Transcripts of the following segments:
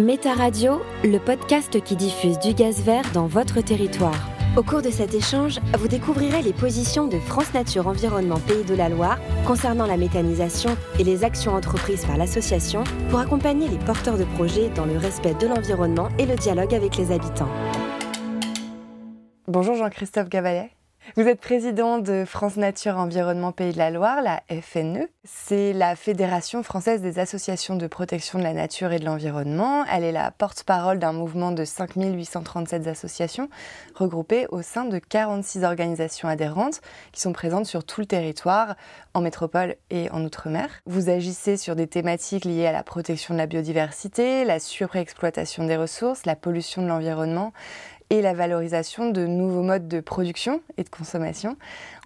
Méta Radio, le podcast qui diffuse du gaz vert dans votre territoire. Au cours de cet échange, vous découvrirez les positions de France Nature Environnement Pays de la Loire concernant la méthanisation et les actions entreprises par l'association pour accompagner les porteurs de projets dans le respect de l'environnement et le dialogue avec les habitants. Bonjour Jean-Christophe Gavallet. Vous êtes président de France Nature Environnement Pays de la Loire, la FNE. C'est la Fédération française des associations de protection de la nature et de l'environnement. Elle est la porte-parole d'un mouvement de 5837 associations regroupées au sein de 46 organisations adhérentes qui sont présentes sur tout le territoire, en métropole et en outre-mer. Vous agissez sur des thématiques liées à la protection de la biodiversité, la surexploitation des ressources, la pollution de l'environnement, et la valorisation de nouveaux modes de production et de consommation.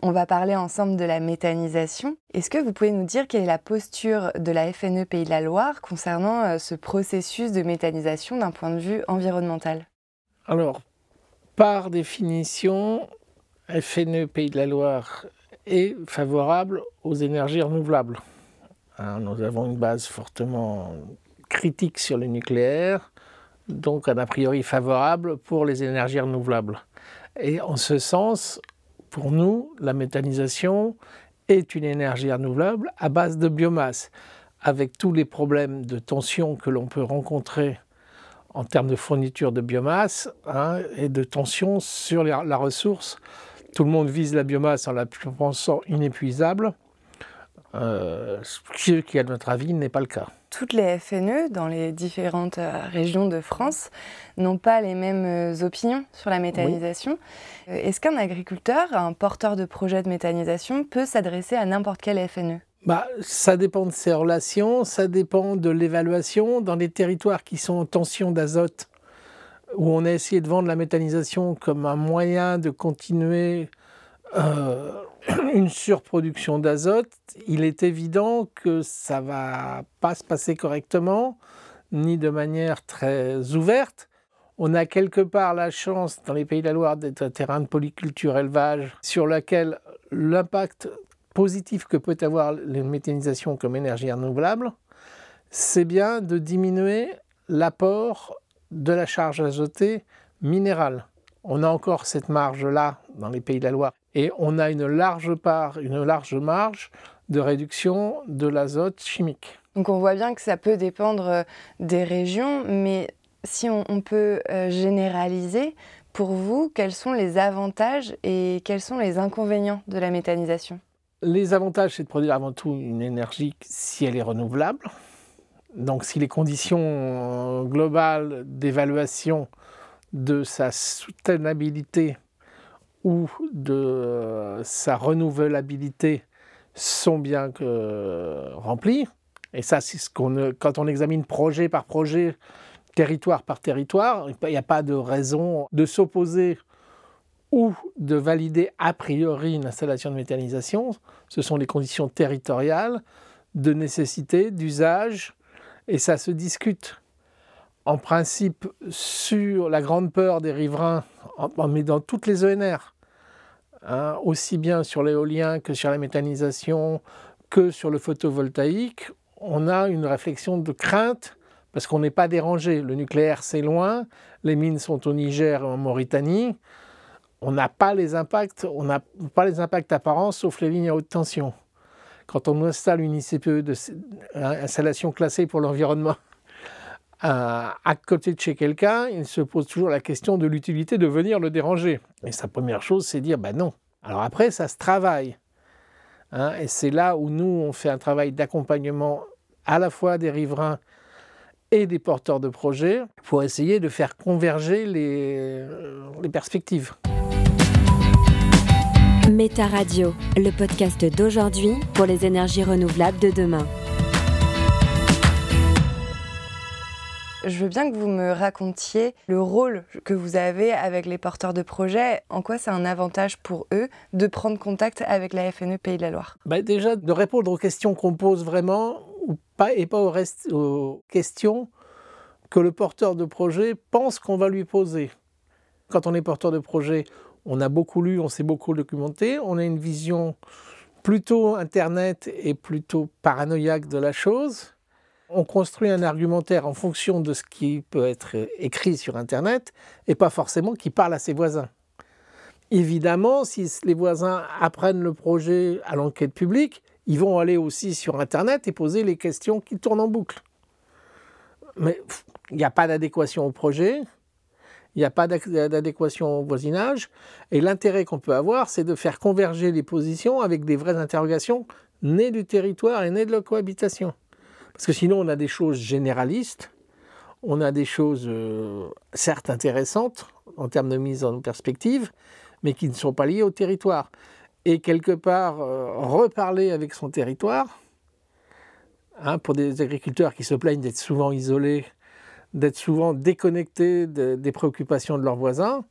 On va parler ensemble de la méthanisation. Est-ce que vous pouvez nous dire quelle est la posture de la FNE Pays de la Loire concernant euh, ce processus de méthanisation d'un point de vue environnemental? Alors, par définition, FNE Pays de la Loire est favorable aux énergies renouvelables. Hein, nous avons une base fortement critique sur le nucléaire donc un a priori favorable pour les énergies renouvelables. Et en ce sens, pour nous, la méthanisation est une énergie renouvelable à base de biomasse, avec tous les problèmes de tension que l'on peut rencontrer en termes de fourniture de biomasse hein, et de tension sur la ressource. Tout le monde vise la biomasse en la pensant inépuisable, euh, ce qui, à notre avis, n'est pas le cas toutes les FNE dans les différentes euh, régions de France n'ont pas les mêmes euh, opinions sur la méthanisation. Est-ce qu'un agriculteur, un porteur de projet de méthanisation peut s'adresser à n'importe quelle FNE bah, ça dépend de ses relations, ça dépend de l'évaluation. Dans les territoires qui sont en tension d'azote, où on a essayé de vendre la méthanisation comme un moyen de continuer une surproduction d'azote, il est évident que ça va pas se passer correctement, ni de manière très ouverte. On a quelque part la chance dans les pays de la Loire d'être un terrain de polyculture élevage sur lequel l'impact positif que peut avoir la méthanisation comme énergie renouvelable, c'est bien de diminuer l'apport de la charge azotée minérale. On a encore cette marge-là dans les pays de la Loire et on a une large part, une large marge de réduction de l'azote chimique. Donc on voit bien que ça peut dépendre euh, des régions, mais si on, peut euh, généraliser, pour vous, quels sont les avantages et quels sont les inconvénients de la méthanisation? Les avantages, c'est de produire avant tout une énergie si elle est renouvelable. Donc si les conditions euh, globales d'évaluation de sa soutenabilité ou de euh, sa renouvelabilité sont bien que remplies. Et ça, c'est ce qu'on, quand on examine projet par projet, territoire par territoire, il n'y a pas de raison de s'opposer ou de valider a priori une installation de méthanisation. Ce sont les conditions territoriales de nécessité, d'usage, et ça se discute en principe sur la grande peur des riverains, mais dans toutes les ENR, Hein, aussi bien sur l'éolien que sur la méthanisation, que sur le photovoltaïque, on a une réflexion de crainte parce qu'on n'est pas dérangé. Le nucléaire, c'est loin, les mines sont au Niger et en Mauritanie. On n'a pas les impacts, on n'a pas les impacts apparents sauf les lignes à haute tension. Quand on installe une ICPE installation classée pour l'environnement à côté de chez quelqu'un, il se pose toujours la question de l'utilité de venir le déranger. Et sa première chose, c'est dire, ben non. Alors après, ça se travaille. Hein, et c'est là où nous, on fait un travail d'accompagnement à la fois des riverains et des porteurs de projets pour essayer de faire converger les, les perspectives. Méta Radio, le podcast d'aujourd'hui pour les énergies renouvelables de demain. Je veux bien que vous me racontiez le rôle que vous avez avec les porteurs de projets. En quoi c'est un avantage pour eux de prendre contact avec la FNE Pays de la Loire? Bah Déjà, de répondre aux questions qu'on pose vraiment et pas aux questions que le porteur de projet pense qu'on va lui poser. Quand on est porteur de projet, on a beaucoup lu, on s'est beaucoup documenté, on a une vision plutôt Internet et plutôt paranoïaque de la chose. On construit un argumentaire en fonction de ce qui peut être écrit sur Internet et pas forcément qui parle à ses voisins. Évidemment, si les voisins apprennent le projet à l'enquête publique, ils vont aller aussi sur Internet et poser les questions qui tournent en boucle. Mais il n'y a pas d'adéquation au projet, il n'y a pas d'adéquation au voisinage. Et l'intérêt qu'on peut avoir, c'est de faire converger les positions avec des vraies interrogations nées du territoire et nées de la cohabitation. Parce que sinon, on a des choses généralistes, on a des choses euh, certes intéressantes en termes de mise en perspective, mais qui ne sont pas liées au territoire. Et quelque part, euh, reparler avec son territoire, hein, pour des agriculteurs qui se plaignent d'être souvent isolés d'être souvent déconnectés des préoccupations de leurs voisins.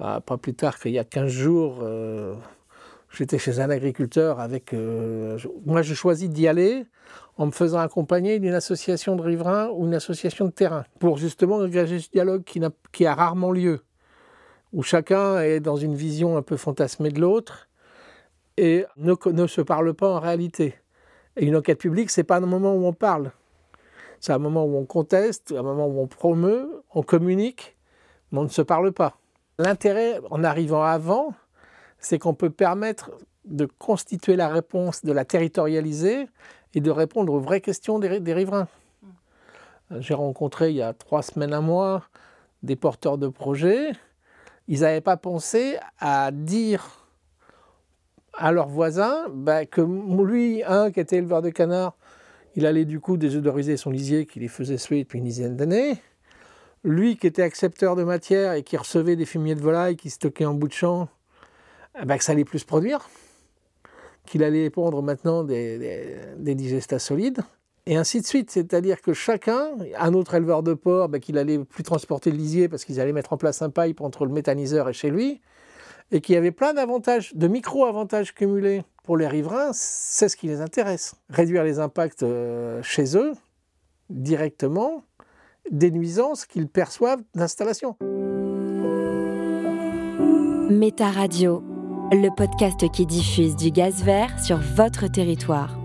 Euh, pas plus tard qu'il y a 15 jours, j'étais chez un agriculteur avec... Euh, moi, je choisis d'y aller en me faisant accompagner d'une association de riverains ou une association de terrain, pour justement engager ce dialogue qui, a, rarement lieu, où chacun est dans une vision un peu fantasmée de l'autre et ne, ne se parle pas en réalité. Et une enquête publique, c'est pas un moment où on parle. C'est un moment où on conteste, un moment où on promeut, on communique, mais on ne se parle pas. L'intérêt, en arrivant avant, c'est qu'on peut permettre de constituer la réponse, de la territorialiser et de répondre aux vraies questions des, riverains. J'ai rencontré il y a trois semaines, un mois, des porteurs de projets. Ils n'avaient pas pensé à dire à leurs voisins bah, que lui, un qui était éleveur de canards, il allait du coup désodoriser son lisier qui les faisait suer depuis une dizaine d'années. Lui qui était accepteur de matière et qui recevait des fumiers de volaille qui stockaient en bout de champ, ben, que ça allait plus produire. Qu'il allait épandre maintenant des, digestats solides. Et ainsi de suite. C'est-à-dire que chacun, un autre éleveur de porc, ben, qu'il allait plus transporter le lisier parce qu'ils allaient mettre en place un pipe entre le méthaniseur et chez lui. Et qu'il y avait plein d'avantages, de micro-avantages cumulés pour les riverains, c'est ce qui les intéresse. Réduire les impacts euh, chez eux, directement, des nuisances qu'ils perçoivent d'installation. Méta Radio, le podcast qui diffuse du gaz vert sur votre territoire.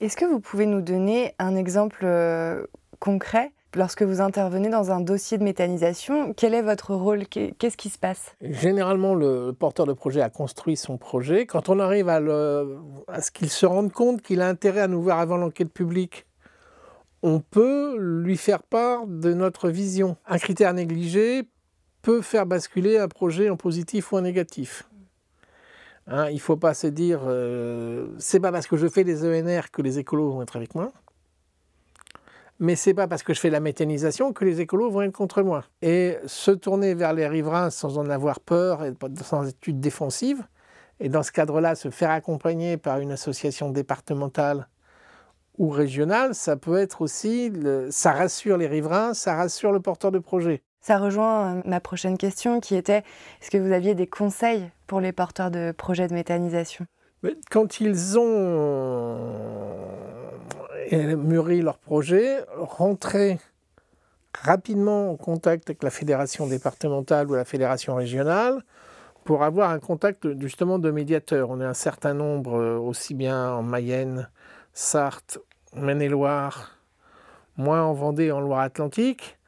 Est-ce que vous pouvez nous donner un exemple euh, concret? Lorsque vous intervenez dans un dossier de méthanisation, quel est votre rôle? Qu'est-ce qui se passe? Généralement, le porteur de projet a construit son projet. Quand on arrive à, ce qu'il se rende compte qu'il a intérêt à nous voir avant l'enquête publique, on peut lui faire part de notre vision. Un critère négligé peut faire basculer un projet en positif ou en négatif. Hein, il ne faut pas se dire, euh, c'est pas parce que je fais des ENR que les écolos vont être avec moi mais c'est pas parce que je fais la méthanisation que les écolos vont être contre moi. Et se tourner vers les riverains sans en avoir peur et sans étude défensive, et dans ce cadre-là, se faire accompagner par une association départementale ou régionale, ça peut être aussi, ça rassure les riverains, ça rassure le porteur de projet. Ça rejoint euh, ma prochaine question qui était, est-ce que vous aviez des conseils pour les porteurs de projets de méthanisation? Quand ils ont et mûrir leur projet, rentrer rapidement en contact avec la fédération départementale ou la fédération régionale pour avoir un contact justement de médiateur. On est un certain nombre, euh, aussi bien en Mayenne, Sarthe, Maine-et-Loire, moins en Vendée, en Loire-Atlantique.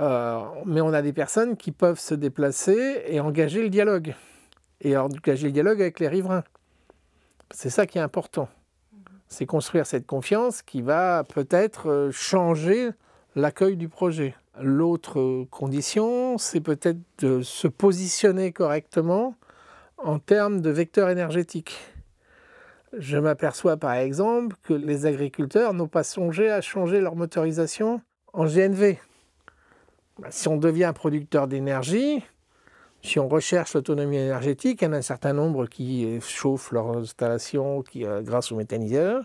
Euh, mais on a des personnes qui peuvent se déplacer et engager le dialogue. Et engager le dialogue avec les riverains. C'est ça qui est important c'est construire cette confiance qui va peut-être euh, changer l'accueil du projet. L'autre euh, condition, c'est peut-être de se positionner correctement en termes de vecteur énergétique. Je m'aperçois par exemple que les agriculteurs n'ont pas songé à changer leur motorisation en GNV. Bah, si on devient producteur d'énergie, si on recherche l'autonomie énergétique, il y en a un certain nombre qui chauffent leur installation qui, euh, grâce aux méthaniseurs.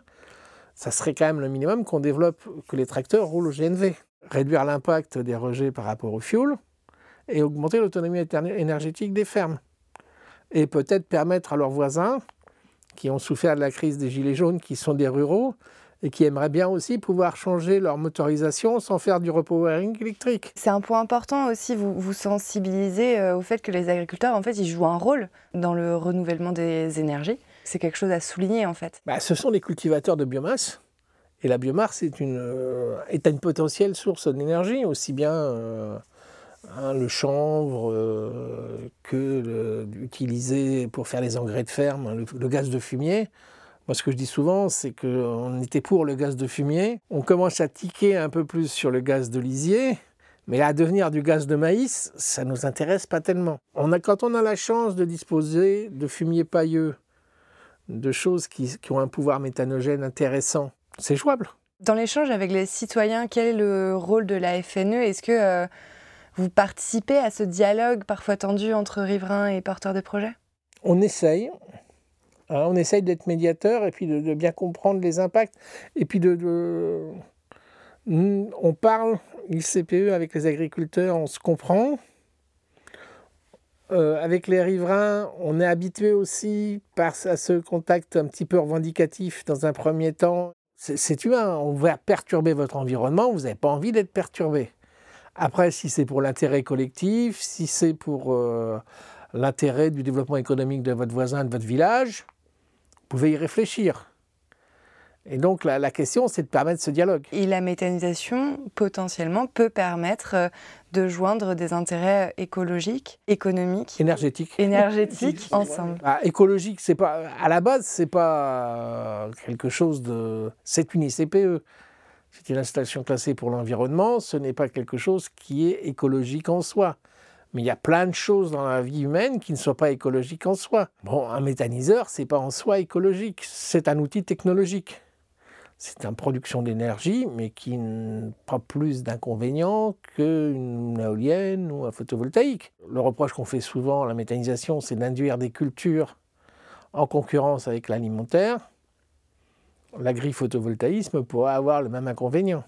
ça serait quand même le minimum qu'on développe, que les tracteurs roulent au GNV. Réduire l'impact des rejets par rapport au fuel et augmenter l'autonomie énergétique des fermes. Et peut-être permettre à leurs voisins qui ont souffert de la crise des Gilets jaunes, qui sont des ruraux, et qui aimeraient bien aussi pouvoir changer leur motorisation sans faire du repowering électrique. C'est un point important aussi, vous vous sensibilisez euh, au fait que les agriculteurs, en fait, ils jouent un rôle dans le renouvellement des énergies. C'est quelque chose à souligner, en fait. Bah, ce sont des cultivateurs de biomasse. Et la biomasse est une, euh, est une potentielle source d'énergie, aussi bien euh, hein, le chanvre que utilisé pour faire les engrais de ferme, le gaz de fumier. Moi, ce que je dis souvent, c'est qu'on était pour le gaz de fumier. On commence à tiquer un peu plus sur le gaz de lisier. Mais à devenir du gaz de maïs, ça ne nous intéresse pas tellement. On a, quand on a la chance de disposer de fumier pailleux, de choses qui, ont un pouvoir méthanogène intéressant, c'est jouable. Dans l'échange avec les citoyens, quel est le rôle de la FNE Est-ce que euh, vous participez à ce dialogue parfois tendu entre riverains et porteurs de projets? On essaye. Hein, on essaye d'être médiateur et puis de, bien comprendre les impacts. Et puis de, on parle CPE avec les agriculteurs, on se comprend. Euh, avec les riverains, on est habitué aussi à ce contact un petit peu revendicatif dans un premier temps. C'est humain, on va perturber votre environnement, vous n'avez pas envie d'être perturbé. Après, si c'est pour l'intérêt collectif, si c'est pour euh, l'intérêt du développement économique de votre voisin, de votre village, vous pouvez y réfléchir. Et donc la, question, c'est de permettre ce dialogue. Et la méthanisation, potentiellement, peut permettre euh, de joindre des intérêts écologiques, économiques, énergétiques, énergétiques ensemble. Ah, écologique, c'est pas à la base, c'est pas euh, quelque chose de. C'est une ICPE. C'est une installation classée pour l'environnement. Ce n'est pas quelque chose qui est écologique en soi. Mais il y a plein de choses dans la vie humaine qui ne sont pas écologiques en soi. Bon, un méthaniseur, c'est pas en soi écologique, c'est un outil technologique. C'est une production d'énergie, mais qui n'a pas plus d'inconvénients qu'une éolienne ou un photovoltaïque. Le reproche qu'on fait souvent à la méthanisation, c'est d'induire des cultures en concurrence avec l'alimentaire. L'agri-photovoltaïsme pourrait avoir le même inconvénient.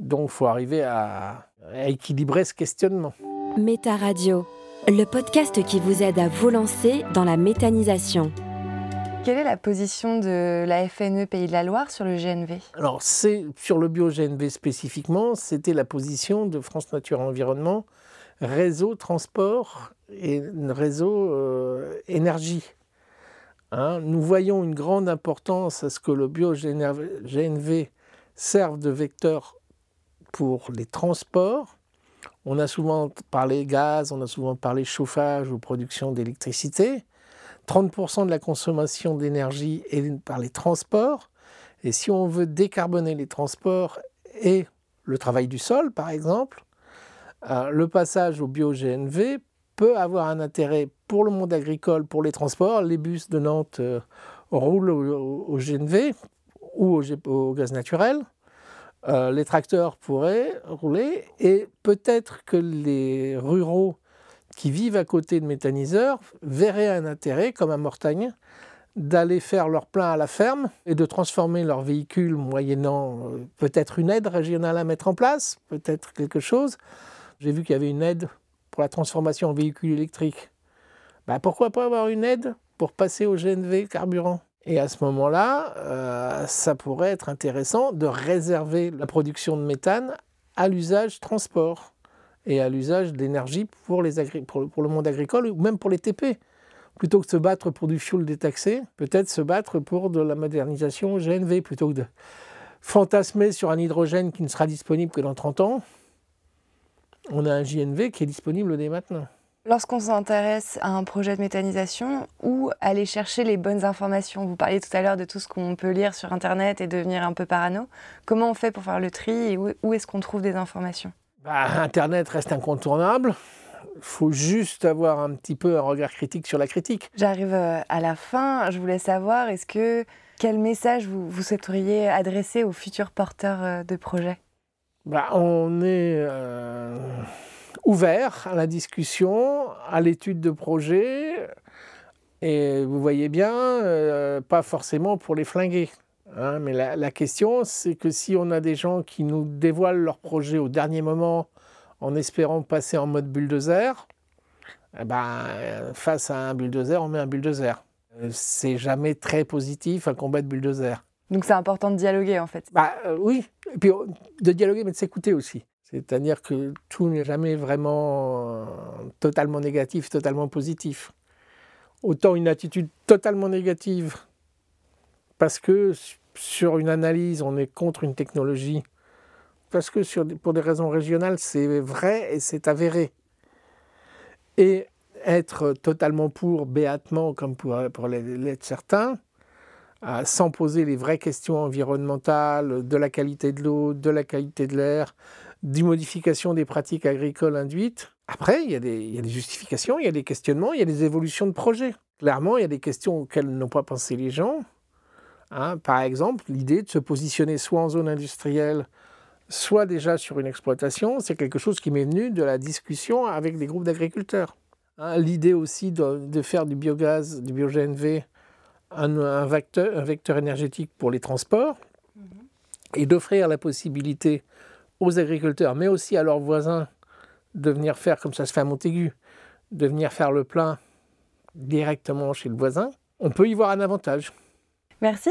Donc il faut arriver à, équilibrer ce questionnement. Méta Radio, le podcast qui vous aide à vous lancer dans la méthanisation. Quelle est la position de la FNE Pays de la Loire sur le GNV Alors, c'est sur le bio-GNV spécifiquement, c'était la position de France Nature Environnement, réseau transport et réseau euh, énergie. Hein, nous voyons une grande importance à ce que le bio-GNV serve de vecteur pour les transports. On a souvent parlé gaz, on a souvent parlé chauffage ou production d'électricité. 30% de la consommation d'énergie est par les transports. Et si on veut décarboner les transports et le travail du sol, par exemple, euh, le passage au bio-GNV peut avoir un intérêt pour le monde agricole, pour les transports. Les bus de Nantes euh, roulent au, GNV ou au gaz naturel. Euh, les tracteurs pourraient rouler et peut-être que les ruraux qui vivent à côté de méthaniseurs verraient un intérêt, comme à Mortagne, d'aller faire leur plein à la ferme et de transformer leur véhicule moyennant euh, peut-être une aide régionale à mettre en place, peut-être quelque chose. J'ai vu qu'il y avait une aide pour la transformation en véhicule électrique. Bah, pourquoi pas avoir une aide pour passer au GNV carburant? Et à ce moment-là, euh, ça pourrait être intéressant de réserver la production de méthane à l'usage transport et à l'usage d'énergie pour, pour, le monde agricole ou même pour les TP. Plutôt que de se battre pour du fuel détaxé, peut-être se battre pour de la modernisation GNV, plutôt que de fantasmer sur un hydrogène qui ne sera disponible que dans 30 ans. On a un JNV qui est disponible dès maintenant. Lorsqu'on s'intéresse à un projet de méthanisation, où aller chercher les bonnes informations Vous parliez tout à l'heure de tout ce qu'on peut lire sur Internet et devenir un peu parano. Comment on fait pour faire le tri et où, est-ce qu'on trouve des informations? Bah, Internet reste incontournable. Il faut juste avoir un petit peu un regard critique sur la critique. J'arrive euh, à la fin. Je voulais savoir, est-ce que quel message vous, vous souhaiteriez adresser aux futurs porteurs euh, de projets? Bah, On est... Euh, ouvert à la discussion, à l'étude de projets. Et vous voyez bien, euh, pas forcément pour les flinguer. Hein, mais la, question, c'est que si on a des gens qui nous dévoilent leur projet au dernier moment en espérant passer en mode bulldozer, eh ben, face à un bulldozer, on met un bulldozer. C'est jamais très positif un combat de bulldozer. Donc c'est important de dialoguer en fait. Bah, euh, oui, et puis de dialoguer mais de s'écouter aussi. C'est-à-dire que tout n'est jamais vraiment totalement négatif, totalement positif. Autant une attitude totalement négative parce que sur une analyse, on est contre une technologie, parce que pour des raisons régionales, c'est vrai et c'est avéré. Et être totalement pour, béatement, comme pour, pour l'être certains, sans poser les vraies questions environnementales, de la qualité de l'eau, de la qualité de l'air, des modifications des pratiques agricoles induites. Après, il y, a des, il y, a des, justifications, il y a des questionnements, il y a des évolutions de projets. Clairement, il y a des questions auxquelles n'ont pas pensé les gens. Hein. par exemple, l'idée de se positionner soit en zone industrielle, soit déjà sur une exploitation, c'est quelque chose qui m'est venu de la discussion avec des groupes d'agriculteurs. Hein. l'idée aussi de, faire du biogaz, du bio-GNV, un, vecteur, énergétique pour les transports mhm. et d'offrir la possibilité aux agriculteurs, mais aussi à leurs voisins, de venir faire, comme ça se fait à Montaigu, de venir faire le plein directement chez le voisin, on peut y voir un avantage. Merci.